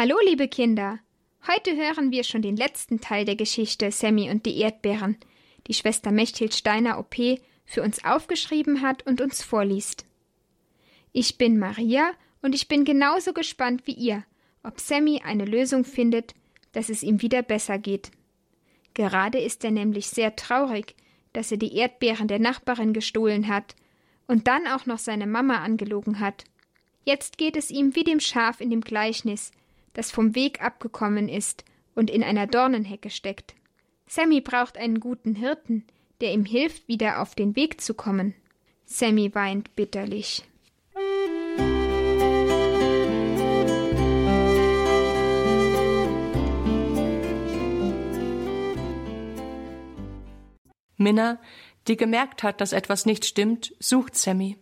Hallo, liebe Kinder! Heute hören wir schon den letzten Teil der Geschichte Sammy und die Erdbeeren, die Schwester Mechthild Steiner OP für uns aufgeschrieben hat und uns vorliest. Ich bin Maria und ich bin genauso gespannt wie ihr, ob Sammy eine Lösung findet, dass es ihm wieder besser geht. Gerade ist er nämlich sehr traurig, dass er die Erdbeeren der Nachbarin gestohlen hat und dann auch noch seine Mama angelogen hat. Jetzt geht es ihm wie dem Schaf in dem Gleichnis, das vom Weg abgekommen ist und in einer Dornenhecke steckt. Sammy braucht einen guten Hirten, der ihm hilft, wieder auf den Weg zu kommen. Sammy weint bitterlich. Minna, die gemerkt hat, dass etwas nicht stimmt, sucht Sammy.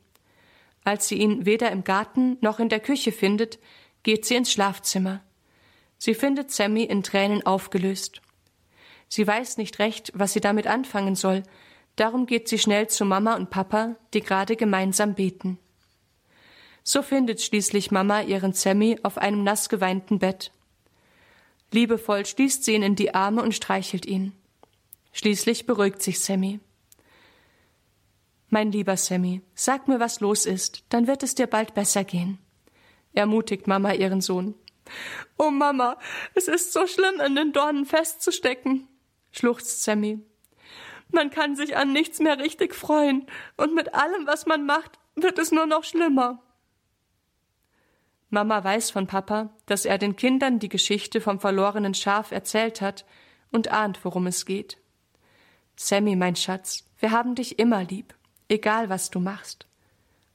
Als sie ihn weder im Garten noch in der Küche findet, geht sie ins Schlafzimmer. Sie findet Sammy in Tränen aufgelöst. Sie weiß nicht recht, was sie damit anfangen soll, darum geht sie schnell zu Mama und Papa, die gerade gemeinsam beten. So findet schließlich Mama ihren Sammy auf einem nass geweinten Bett. Liebevoll schließt sie ihn in die Arme und streichelt ihn. Schließlich beruhigt sich Sammy. Mein lieber Sammy, sag mir, was los ist, dann wird es dir bald besser gehen. Ermutigt Mama ihren Sohn. Oh Mama, es ist so schlimm, in den Dornen festzustecken, schluchzt Sammy. Man kann sich an nichts mehr richtig freuen, und mit allem, was man macht, wird es nur noch schlimmer. Mama weiß von Papa, dass er den Kindern die Geschichte vom verlorenen Schaf erzählt hat und ahnt, worum es geht. Sammy, mein Schatz, wir haben dich immer lieb, egal was du machst.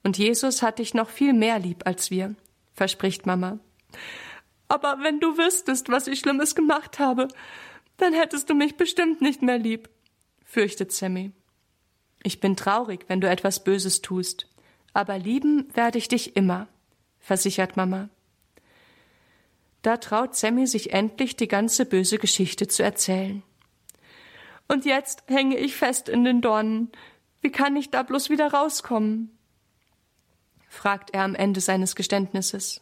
Und Jesus hat dich noch viel mehr lieb als wir, verspricht Mama. Aber wenn du wüsstest, was ich Schlimmes gemacht habe, dann hättest du mich bestimmt nicht mehr lieb, fürchtet Sammy. Ich bin traurig, wenn du etwas Böses tust, aber lieben werde ich dich immer, versichert Mama. Da traut Sammy sich endlich, die ganze böse Geschichte zu erzählen. Und jetzt hänge ich fest in den Dornen. Wie kann ich da bloß wieder rauskommen? Fragt er am Ende seines Geständnisses.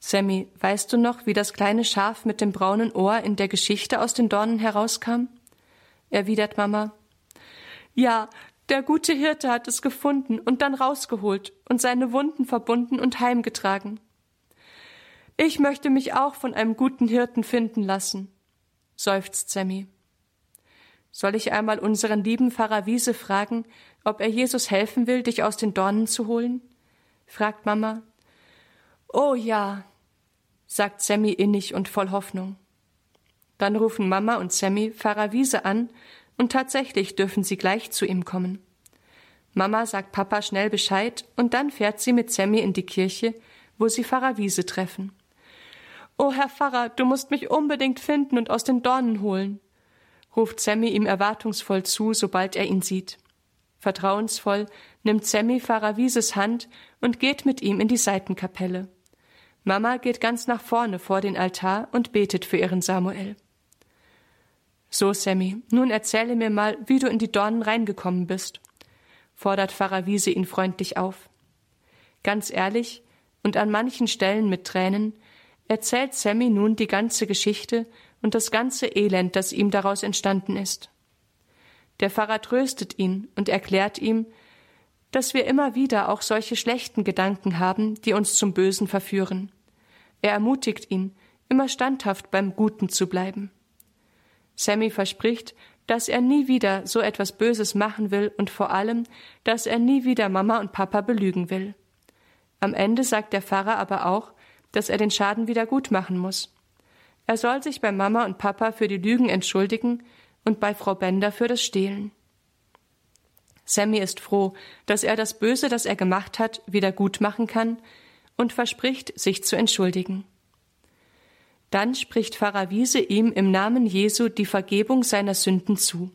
Sammy, weißt du noch, wie das kleine Schaf mit dem braunen Ohr in der Geschichte aus den Dornen herauskam? erwidert Mama. Ja, der gute Hirte hat es gefunden und dann rausgeholt und seine Wunden verbunden und heimgetragen. Ich möchte mich auch von einem guten Hirten finden lassen, seufzt Sammy. Soll ich einmal unseren lieben Pfarrer Wiese fragen, ob er Jesus helfen will, dich aus den Dornen zu holen? fragt Mama. Oh ja, sagt Sammy innig und voll Hoffnung. Dann rufen Mama und Sammy Pfarrer Wiese an, und tatsächlich dürfen sie gleich zu ihm kommen. Mama sagt Papa schnell Bescheid, und dann fährt sie mit Sammy in die Kirche, wo sie Pfarrer Wiese treffen. Oh, Herr Pfarrer, du musst mich unbedingt finden und aus den Dornen holen, ruft Sammy ihm erwartungsvoll zu, sobald er ihn sieht. Vertrauensvoll nimmt Sammy Pfarrer Wieses Hand und geht mit ihm in die Seitenkapelle. Mama geht ganz nach vorne vor den Altar und betet für ihren Samuel. So, Sammy, nun erzähle mir mal, wie du in die Dornen reingekommen bist, fordert Pfarrer Wiese ihn freundlich auf. Ganz ehrlich und an manchen Stellen mit Tränen erzählt Sammy nun die ganze Geschichte und das ganze Elend, das ihm daraus entstanden ist. Der Pfarrer tröstet ihn und erklärt ihm, dass wir immer wieder auch solche schlechten Gedanken haben, die uns zum Bösen verführen. Er ermutigt ihn, immer standhaft beim Guten zu bleiben. Sammy verspricht, dass er nie wieder so etwas Böses machen will und vor allem, dass er nie wieder Mama und Papa belügen will. Am Ende sagt der Pfarrer aber auch, dass er den Schaden wieder gut machen muss. Er soll sich bei Mama und Papa für die Lügen entschuldigen und bei Frau Bender für das Stehlen. Sammy ist froh, dass er das Böse, das er gemacht hat, wieder gut machen kann und verspricht, sich zu entschuldigen. Dann spricht Pfarrer Wiese ihm im Namen Jesu die Vergebung seiner Sünden zu.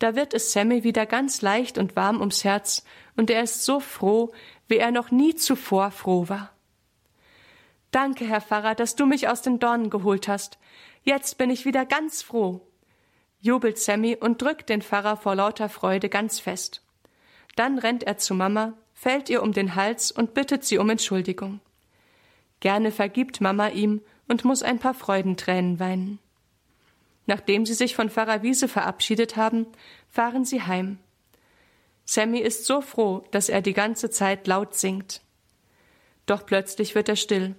Da wird es Sammy wieder ganz leicht und warm ums Herz, und er ist so froh, wie er noch nie zuvor froh war. Danke, Herr Pfarrer, dass du mich aus den Dornen geholt hast. Jetzt bin ich wieder ganz froh jubelt Sammy und drückt den Pfarrer vor lauter Freude ganz fest. Dann rennt er zu Mama, fällt ihr um den Hals und bittet sie um Entschuldigung. Gerne vergibt Mama ihm und muss ein paar Freudentränen weinen. Nachdem sie sich von Pfarrer Wiese verabschiedet haben, fahren sie heim. Sammy ist so froh, dass er die ganze Zeit laut singt. Doch plötzlich wird er still.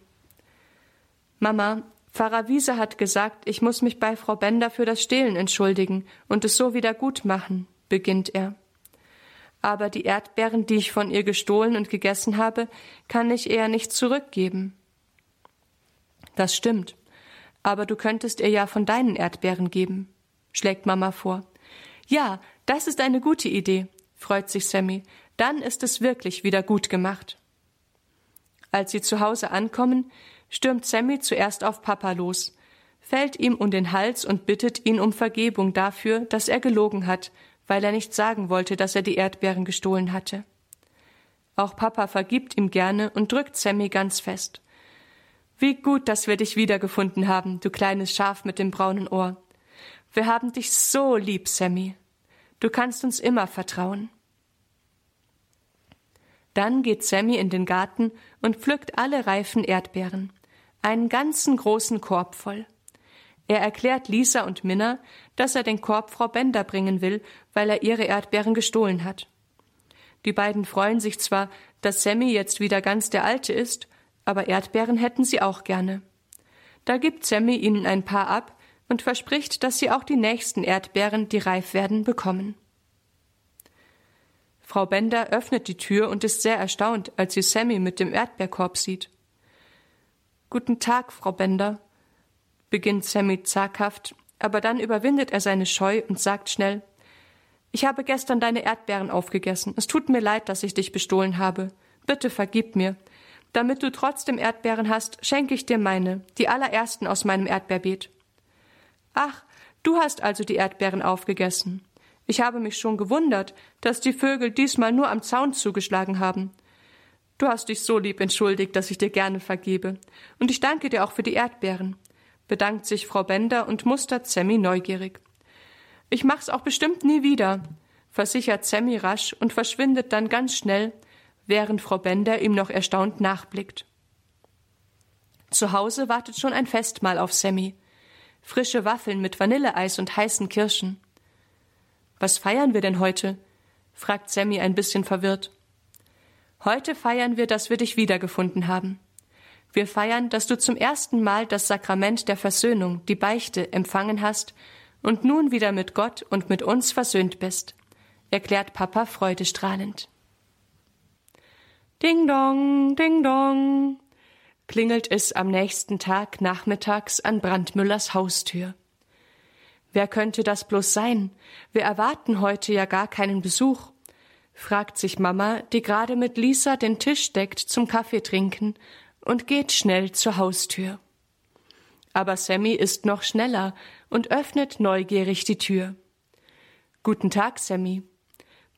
Mama, Pfarrer Wiese hat gesagt, ich muss mich bei Frau Bender für das Stehlen entschuldigen und es so wieder gut machen, beginnt er. Aber die Erdbeeren, die ich von ihr gestohlen und gegessen habe, kann ich ihr nicht zurückgeben. Das stimmt. Aber du könntest ihr ja von deinen Erdbeeren geben, schlägt Mama vor. Ja, das ist eine gute Idee, freut sich Sammy. Dann ist es wirklich wieder gut gemacht. Als sie zu Hause ankommen, stürmt Sammy zuerst auf Papa los, fällt ihm um den Hals und bittet ihn um Vergebung dafür, dass er gelogen hat, weil er nicht sagen wollte, dass er die Erdbeeren gestohlen hatte. Auch Papa vergibt ihm gerne und drückt Sammy ganz fest. Wie gut, dass wir dich wiedergefunden haben, du kleines Schaf mit dem braunen Ohr. Wir haben dich so lieb, Sammy. Du kannst uns immer vertrauen. Dann geht Sammy in den Garten und pflückt alle reifen Erdbeeren einen ganzen großen Korb voll. Er erklärt Lisa und Minna, dass er den Korb Frau Bender bringen will, weil er ihre Erdbeeren gestohlen hat. Die beiden freuen sich zwar, dass Sammy jetzt wieder ganz der Alte ist, aber Erdbeeren hätten sie auch gerne. Da gibt Sammy ihnen ein paar ab und verspricht, dass sie auch die nächsten Erdbeeren, die reif werden, bekommen. Frau Bender öffnet die Tür und ist sehr erstaunt, als sie Sammy mit dem Erdbeerkorb sieht. Guten Tag, Frau Bender, beginnt Sammy zaghaft, aber dann überwindet er seine Scheu und sagt schnell Ich habe gestern deine Erdbeeren aufgegessen. Es tut mir leid, dass ich dich bestohlen habe. Bitte vergib mir. Damit du trotzdem Erdbeeren hast, schenke ich dir meine, die allerersten aus meinem Erdbeerbeet. Ach, du hast also die Erdbeeren aufgegessen. Ich habe mich schon gewundert, dass die Vögel diesmal nur am Zaun zugeschlagen haben. Du hast dich so lieb entschuldigt, dass ich dir gerne vergebe. Und ich danke dir auch für die Erdbeeren, bedankt sich Frau Bender und mustert Sammy neugierig. Ich mach's auch bestimmt nie wieder, versichert Sammy rasch und verschwindet dann ganz schnell, während Frau Bender ihm noch erstaunt nachblickt. Zu Hause wartet schon ein Festmahl auf Sammy. Frische Waffeln mit Vanilleeis und heißen Kirschen. Was feiern wir denn heute? fragt Sammy ein bisschen verwirrt. Heute feiern wir, dass wir dich wiedergefunden haben. Wir feiern, dass du zum ersten Mal das Sakrament der Versöhnung, die Beichte, empfangen hast und nun wieder mit Gott und mit uns versöhnt bist, erklärt Papa freudestrahlend. Ding dong, ding dong, klingelt es am nächsten Tag nachmittags an Brandmüllers Haustür. Wer könnte das bloß sein? Wir erwarten heute ja gar keinen Besuch fragt sich Mama, die gerade mit Lisa den Tisch deckt zum Kaffeetrinken und geht schnell zur Haustür. Aber Sammy ist noch schneller und öffnet neugierig die Tür. Guten Tag, Sammy,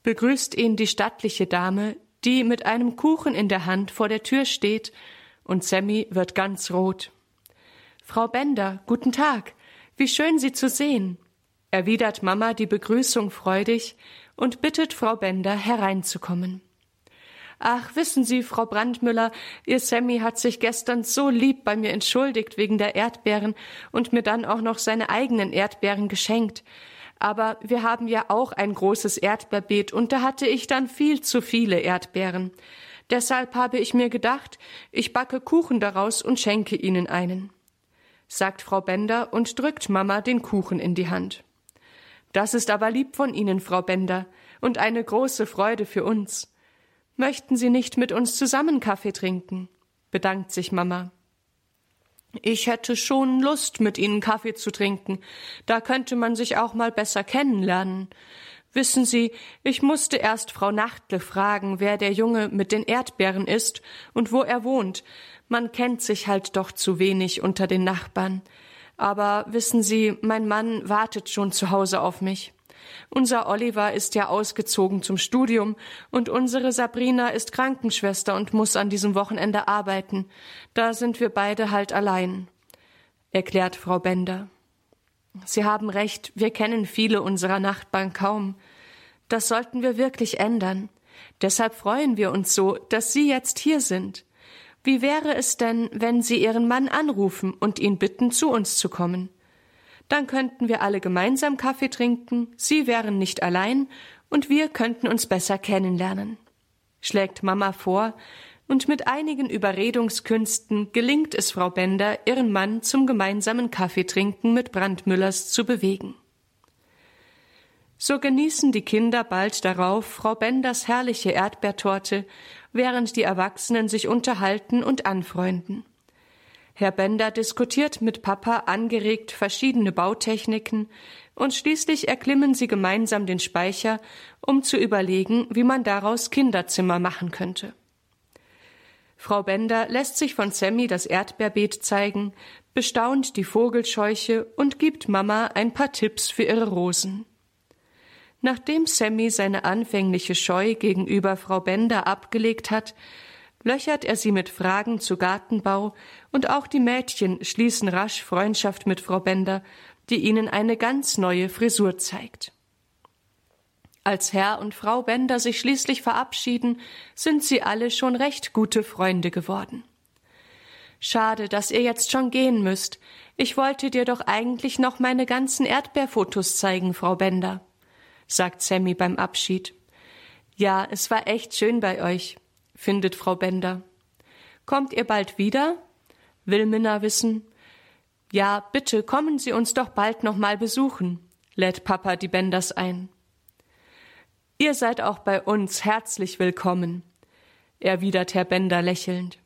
begrüßt ihn die stattliche Dame, die mit einem Kuchen in der Hand vor der Tür steht, und Sammy wird ganz rot. Frau Bender, guten Tag, wie schön Sie zu sehen, erwidert Mama die Begrüßung freudig und bittet Frau Bender hereinzukommen. Ach, wissen Sie, Frau Brandmüller, Ihr Sammy hat sich gestern so lieb bei mir entschuldigt wegen der Erdbeeren und mir dann auch noch seine eigenen Erdbeeren geschenkt. Aber wir haben ja auch ein großes Erdbeerbeet und da hatte ich dann viel zu viele Erdbeeren. Deshalb habe ich mir gedacht, ich backe Kuchen daraus und schenke Ihnen einen, sagt Frau Bender und drückt Mama den Kuchen in die Hand. Das ist aber lieb von Ihnen, Frau Bender, und eine große Freude für uns. Möchten Sie nicht mit uns zusammen Kaffee trinken? bedankt sich Mama. Ich hätte schon Lust, mit Ihnen Kaffee zu trinken. Da könnte man sich auch mal besser kennenlernen. Wissen Sie, ich musste erst Frau Nachtle fragen, wer der Junge mit den Erdbeeren ist und wo er wohnt. Man kennt sich halt doch zu wenig unter den Nachbarn. Aber wissen Sie, mein Mann wartet schon zu Hause auf mich. Unser Oliver ist ja ausgezogen zum Studium und unsere Sabrina ist Krankenschwester und muss an diesem Wochenende arbeiten. Da sind wir beide halt allein, erklärt Frau Bender. Sie haben recht, wir kennen viele unserer Nachbarn kaum. Das sollten wir wirklich ändern. Deshalb freuen wir uns so, dass Sie jetzt hier sind. Wie wäre es denn, wenn Sie Ihren Mann anrufen und ihn bitten, zu uns zu kommen? Dann könnten wir alle gemeinsam Kaffee trinken, Sie wären nicht allein und wir könnten uns besser kennenlernen. Schlägt Mama vor, und mit einigen Überredungskünsten gelingt es Frau Bender, ihren Mann zum gemeinsamen Kaffeetrinken mit Brandmüllers zu bewegen. So genießen die Kinder bald darauf Frau Benders herrliche Erdbeertorte, während die Erwachsenen sich unterhalten und anfreunden. Herr Bender diskutiert mit Papa angeregt verschiedene Bautechniken und schließlich erklimmen sie gemeinsam den Speicher, um zu überlegen, wie man daraus Kinderzimmer machen könnte. Frau Bender lässt sich von Sammy das Erdbeerbeet zeigen, bestaunt die Vogelscheuche und gibt Mama ein paar Tipps für ihre Rosen. Nachdem Sammy seine anfängliche Scheu gegenüber Frau Bender abgelegt hat, löchert er sie mit Fragen zu Gartenbau, und auch die Mädchen schließen rasch Freundschaft mit Frau Bender, die ihnen eine ganz neue Frisur zeigt. Als Herr und Frau Bender sich schließlich verabschieden, sind sie alle schon recht gute Freunde geworden. Schade, dass ihr jetzt schon gehen müsst. Ich wollte dir doch eigentlich noch meine ganzen Erdbeerfotos zeigen, Frau Bender sagt Sammy beim Abschied. Ja, es war echt schön bei euch, findet Frau Bender. Kommt ihr bald wieder? will Minna wissen. Ja, bitte kommen Sie uns doch bald noch mal besuchen, lädt Papa die Benders ein. Ihr seid auch bei uns herzlich willkommen, erwidert Herr Bender lächelnd.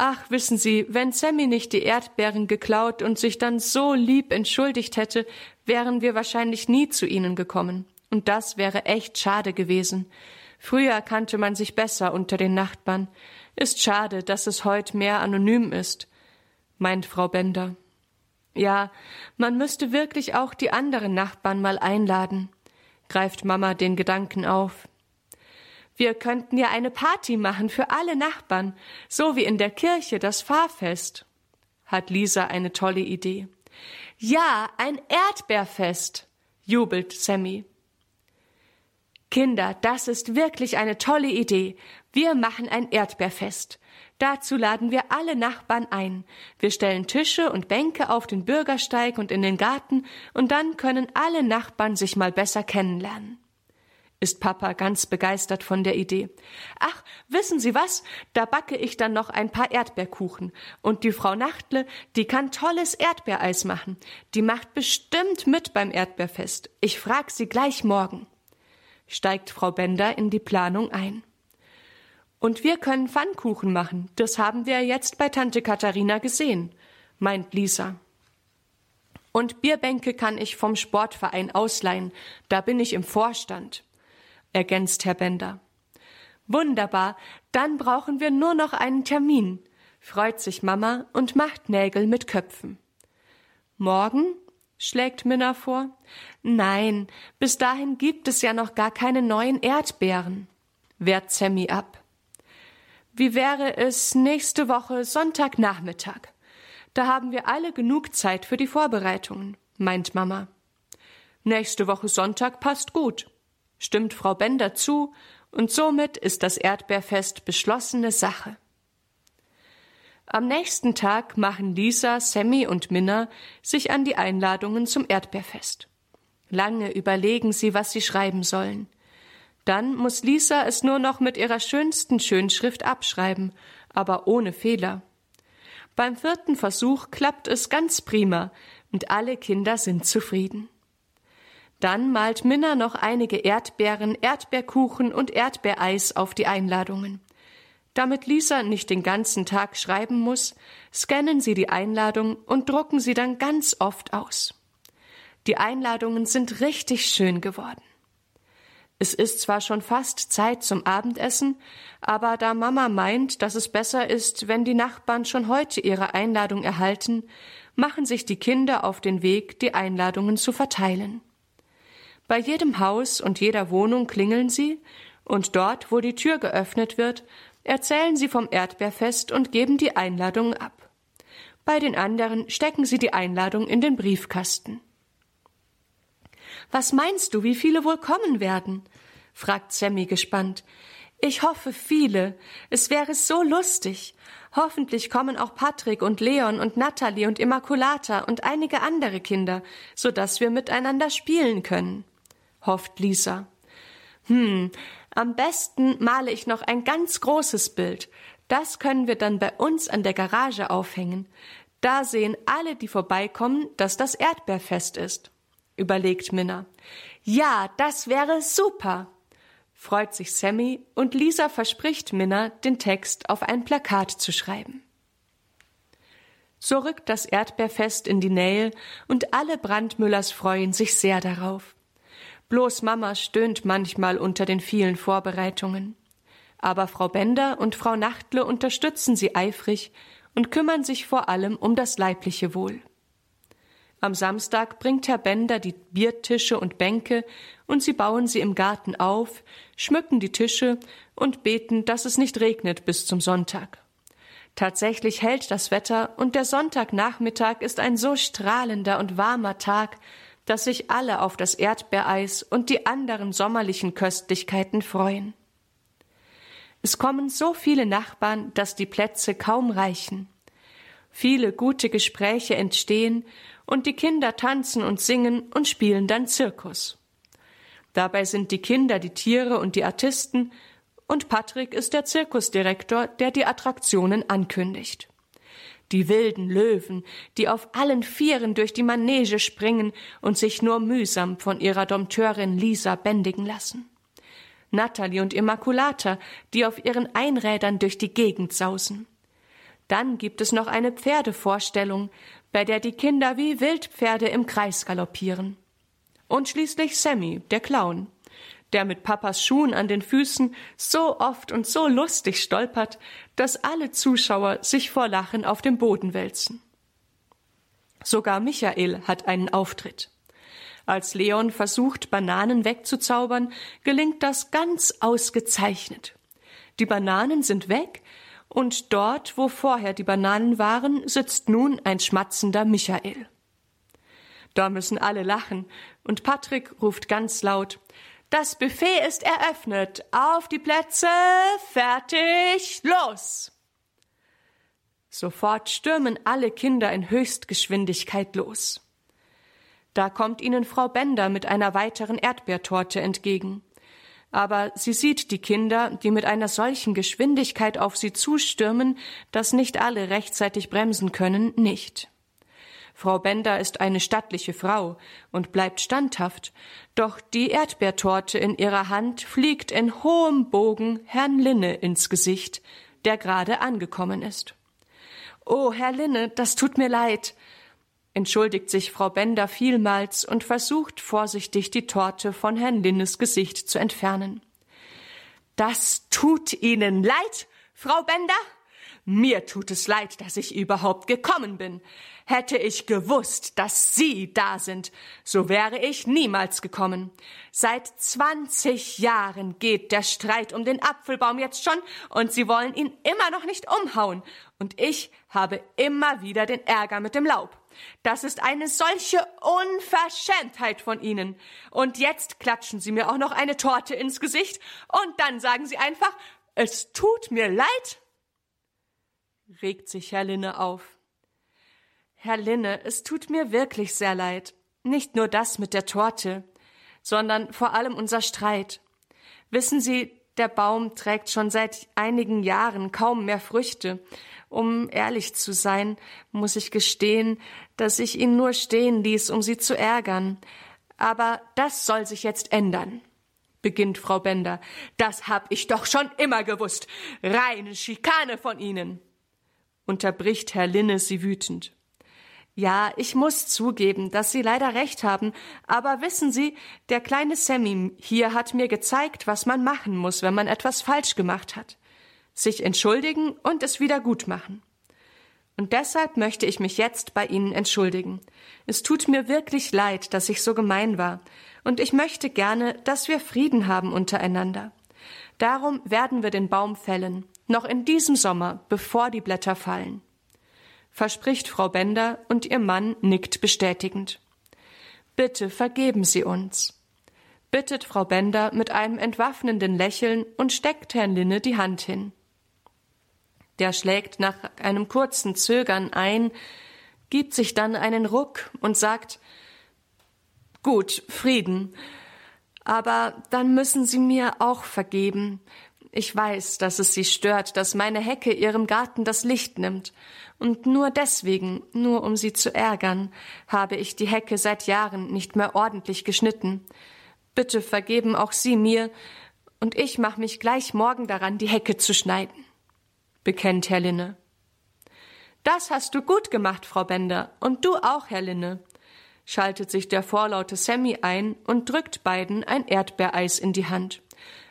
Ach, wissen Sie, wenn Sammy nicht die Erdbeeren geklaut und sich dann so lieb entschuldigt hätte, wären wir wahrscheinlich nie zu Ihnen gekommen. Und das wäre echt schade gewesen. Früher kannte man sich besser unter den Nachbarn. Ist schade, dass es heut mehr anonym ist, meint Frau Bender. Ja, man müsste wirklich auch die anderen Nachbarn mal einladen, greift Mama den Gedanken auf. Wir könnten ja eine Party machen für alle Nachbarn, so wie in der Kirche das Fahrfest. Hat Lisa eine tolle Idee. Ja, ein Erdbeerfest, jubelt Sammy. Kinder, das ist wirklich eine tolle Idee. Wir machen ein Erdbeerfest. Dazu laden wir alle Nachbarn ein. Wir stellen Tische und Bänke auf den Bürgersteig und in den Garten, und dann können alle Nachbarn sich mal besser kennenlernen ist Papa ganz begeistert von der Idee. Ach, wissen Sie was? Da backe ich dann noch ein paar Erdbeerkuchen. Und die Frau Nachtle, die kann tolles Erdbeereis machen. Die macht bestimmt mit beim Erdbeerfest. Ich frag sie gleich morgen. Steigt Frau Bender in die Planung ein. Und wir können Pfannkuchen machen. Das haben wir jetzt bei Tante Katharina gesehen, meint Lisa. Und Bierbänke kann ich vom Sportverein ausleihen. Da bin ich im Vorstand ergänzt Herr Bender. Wunderbar, dann brauchen wir nur noch einen Termin, freut sich Mama und macht Nägel mit Köpfen. Morgen? schlägt Minna vor. Nein, bis dahin gibt es ja noch gar keine neuen Erdbeeren, wehrt Sammy ab. Wie wäre es nächste Woche Sonntagnachmittag? Da haben wir alle genug Zeit für die Vorbereitungen, meint Mama. Nächste Woche Sonntag passt gut, stimmt Frau Bender zu, und somit ist das Erdbeerfest beschlossene Sache. Am nächsten Tag machen Lisa, Sammy und Minna sich an die Einladungen zum Erdbeerfest. Lange überlegen sie, was sie schreiben sollen. Dann muss Lisa es nur noch mit ihrer schönsten Schönschrift abschreiben, aber ohne Fehler. Beim vierten Versuch klappt es ganz prima und alle Kinder sind zufrieden. Dann malt Minna noch einige Erdbeeren, Erdbeerkuchen und Erdbeereis auf die Einladungen. Damit Lisa nicht den ganzen Tag schreiben muss, scannen sie die Einladung und drucken sie dann ganz oft aus. Die Einladungen sind richtig schön geworden. Es ist zwar schon fast Zeit zum Abendessen, aber da Mama meint, dass es besser ist, wenn die Nachbarn schon heute ihre Einladung erhalten, machen sich die Kinder auf den Weg, die Einladungen zu verteilen. Bei jedem Haus und jeder Wohnung klingeln sie, und dort, wo die Tür geöffnet wird, erzählen sie vom Erdbeerfest und geben die Einladung ab. Bei den anderen stecken sie die Einladung in den Briefkasten. Was meinst du, wie viele wohl kommen werden? fragt Sammy gespannt. Ich hoffe viele. Es wäre so lustig. Hoffentlich kommen auch Patrick und Leon und Natalie und Immaculata und einige andere Kinder, so dass wir miteinander spielen können, hofft Lisa. Hm, am besten male ich noch ein ganz großes Bild. Das können wir dann bei uns an der Garage aufhängen. Da sehen alle, die vorbeikommen, dass das Erdbeerfest ist, überlegt Minna. Ja, das wäre super, freut sich Sammy und Lisa verspricht Minna, den Text auf ein Plakat zu schreiben. So rückt das Erdbeerfest in die Nähe und alle Brandmüllers freuen sich sehr darauf. Bloß Mama stöhnt manchmal unter den vielen Vorbereitungen. Aber Frau Bender und Frau Nachtle unterstützen sie eifrig und kümmern sich vor allem um das leibliche Wohl. Am Samstag bringt Herr Bender die Biertische und Bänke und sie bauen sie im Garten auf, schmücken die Tische und beten, dass es nicht regnet bis zum Sonntag. Tatsächlich hält das Wetter und der Sonntagnachmittag ist ein so strahlender und warmer Tag, dass sich alle auf das Erdbeereis und die anderen sommerlichen Köstlichkeiten freuen. Es kommen so viele Nachbarn, dass die Plätze kaum reichen. Viele gute Gespräche entstehen und die Kinder tanzen und singen und spielen dann Zirkus. Dabei sind die Kinder die Tiere und die Artisten und Patrick ist der Zirkusdirektor, der die Attraktionen ankündigt. Die wilden Löwen, die auf allen Vieren durch die Manege springen und sich nur mühsam von ihrer Dompteurin Lisa bändigen lassen. Natalie und Immaculata, die auf ihren Einrädern durch die Gegend sausen. Dann gibt es noch eine Pferdevorstellung, bei der die Kinder wie Wildpferde im Kreis galoppieren. Und schließlich Sammy, der Clown, der mit Papas Schuhen an den Füßen so oft und so lustig stolpert, dass alle Zuschauer sich vor Lachen auf dem Boden wälzen. Sogar Michael hat einen Auftritt. Als Leon versucht, Bananen wegzuzaubern, gelingt das ganz ausgezeichnet. Die Bananen sind weg, und dort, wo vorher die Bananen waren, sitzt nun ein schmatzender Michael. Da müssen alle lachen, und Patrick ruft ganz laut Das Buffet ist eröffnet. Auf die Plätze. Fertig. Los. Sofort stürmen alle Kinder in Höchstgeschwindigkeit los. Da kommt ihnen Frau Bender mit einer weiteren Erdbeertorte entgegen. Aber sie sieht die Kinder, die mit einer solchen Geschwindigkeit auf sie zustürmen, dass nicht alle rechtzeitig bremsen können, nicht. Frau Bender ist eine stattliche Frau und bleibt standhaft, doch die Erdbeertorte in ihrer Hand fliegt in hohem Bogen Herrn Linne ins Gesicht, der gerade angekommen ist. Oh, Herr Linne, das tut mir leid, entschuldigt sich Frau Bender vielmals und versucht vorsichtig die Torte von Herrn Linnes Gesicht zu entfernen. Das tut Ihnen leid, Frau Bender? Mir tut es leid, dass ich überhaupt gekommen bin. Hätte ich gewusst, dass Sie da sind, so wäre ich niemals gekommen. Seit zwanzig Jahren geht der Streit um den Apfelbaum jetzt schon, und Sie wollen ihn immer noch nicht umhauen, und ich habe immer wieder den Ärger mit dem Laub. Das ist eine solche Unverschämtheit von Ihnen. Und jetzt klatschen Sie mir auch noch eine Torte ins Gesicht und dann sagen Sie einfach, es tut mir leid? regt sich Herr Linne auf. Herr Linne, es tut mir wirklich sehr leid. Nicht nur das mit der Torte, sondern vor allem unser Streit. Wissen Sie, der Baum trägt schon seit einigen Jahren kaum mehr Früchte. Um ehrlich zu sein, muss ich gestehen, dass ich ihn nur stehen ließ, um sie zu ärgern. Aber das soll sich jetzt ändern, beginnt Frau Bender. Das hab ich doch schon immer gewusst. Reine Schikane von Ihnen. Unterbricht Herr Linne sie wütend. Ja, ich muss zugeben, dass Sie leider recht haben, aber wissen Sie, der kleine Sammy hier hat mir gezeigt, was man machen muss, wenn man etwas falsch gemacht hat sich entschuldigen und es wieder gut machen. Und deshalb möchte ich mich jetzt bei Ihnen entschuldigen. Es tut mir wirklich leid, dass ich so gemein war, und ich möchte gerne, dass wir Frieden haben untereinander. Darum werden wir den Baum fällen, noch in diesem Sommer, bevor die Blätter fallen. Verspricht Frau Bender und ihr Mann nickt bestätigend. Bitte vergeben Sie uns. bittet Frau Bender mit einem entwaffnenden Lächeln und steckt Herrn Linne die Hand hin. Der schlägt nach einem kurzen Zögern ein, gibt sich dann einen Ruck und sagt Gut, Frieden. Aber dann müssen Sie mir auch vergeben. Ich weiß, dass es Sie stört, dass meine Hecke Ihrem Garten das Licht nimmt. Und nur deswegen, nur um Sie zu ärgern, habe ich die Hecke seit Jahren nicht mehr ordentlich geschnitten. Bitte vergeben auch Sie mir, und ich mache mich gleich morgen daran, die Hecke zu schneiden, bekennt Herr Linne. Das hast du gut gemacht, Frau Bender, und du auch, Herr Linne, schaltet sich der vorlaute Sammy ein und drückt beiden ein Erdbeereis in die Hand.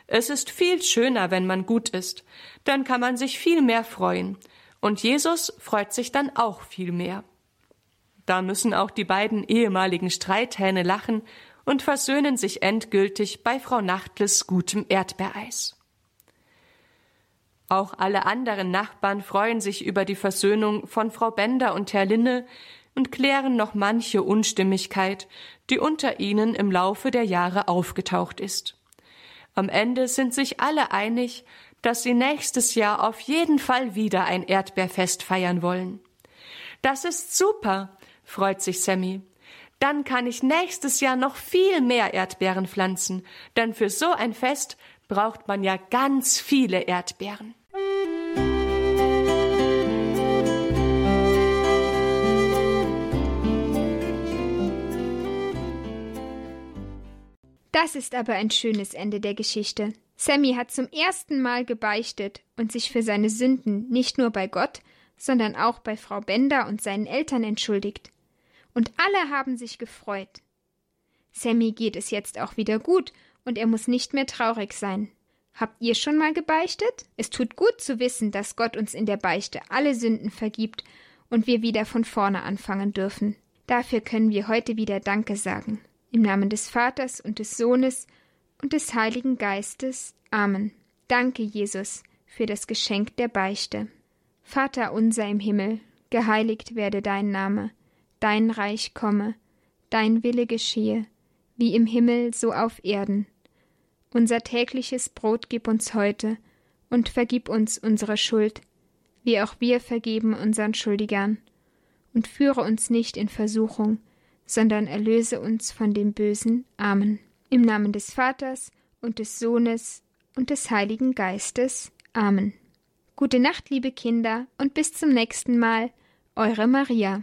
Es ist viel schöner, wenn man gut ist, dann kann man sich viel mehr freuen, und Jesus freut sich dann auch viel mehr. Da müssen auch die beiden ehemaligen Streithähne lachen und versöhnen sich endgültig bei Frau Nachtles gutem Erdbeereis. Auch alle anderen Nachbarn freuen sich über die Versöhnung von Frau Bender und Herr Linne und klären noch manche Unstimmigkeit, die unter ihnen im Laufe der Jahre aufgetaucht ist. Am Ende sind sich alle einig, dass sie nächstes Jahr auf jeden Fall wieder ein Erdbeerfest feiern wollen. Das ist super, freut sich Sammy. Dann kann ich nächstes Jahr noch viel mehr Erdbeeren pflanzen, denn für so ein Fest braucht man ja ganz viele Erdbeeren. Das ist aber ein schönes Ende der Geschichte. Sammy hat zum ersten Mal gebeichtet und sich für seine Sünden nicht nur bei Gott, sondern auch bei Frau Bender und seinen Eltern entschuldigt. Und alle haben sich gefreut. Sammy geht es jetzt auch wieder gut und er muss nicht mehr traurig sein. Habt ihr schon mal gebeichtet? Es tut gut zu wissen, dass Gott uns in der Beichte alle Sünden vergibt und wir wieder von vorne anfangen dürfen. Dafür können wir heute wieder Danke sagen. Im Namen des Vaters und des Sohnes und des Heiligen Geistes. Amen. Danke, Jesus, für das Geschenk der Beichte. Vater unser im Himmel, geheiligt werde dein Name, dein Reich komme, dein Wille geschehe, wie im Himmel so auf Erden. Unser tägliches Brot gib uns heute, und vergib uns unsere Schuld, wie auch wir vergeben unseren Schuldigern. Und führe uns nicht in Versuchung, sondern erlöse uns von dem Bösen. Amen. Im Namen des Vaters und des Sohnes und des Heiligen Geistes. Amen. Gute Nacht, liebe Kinder, und bis zum nächsten Mal. Eure Maria.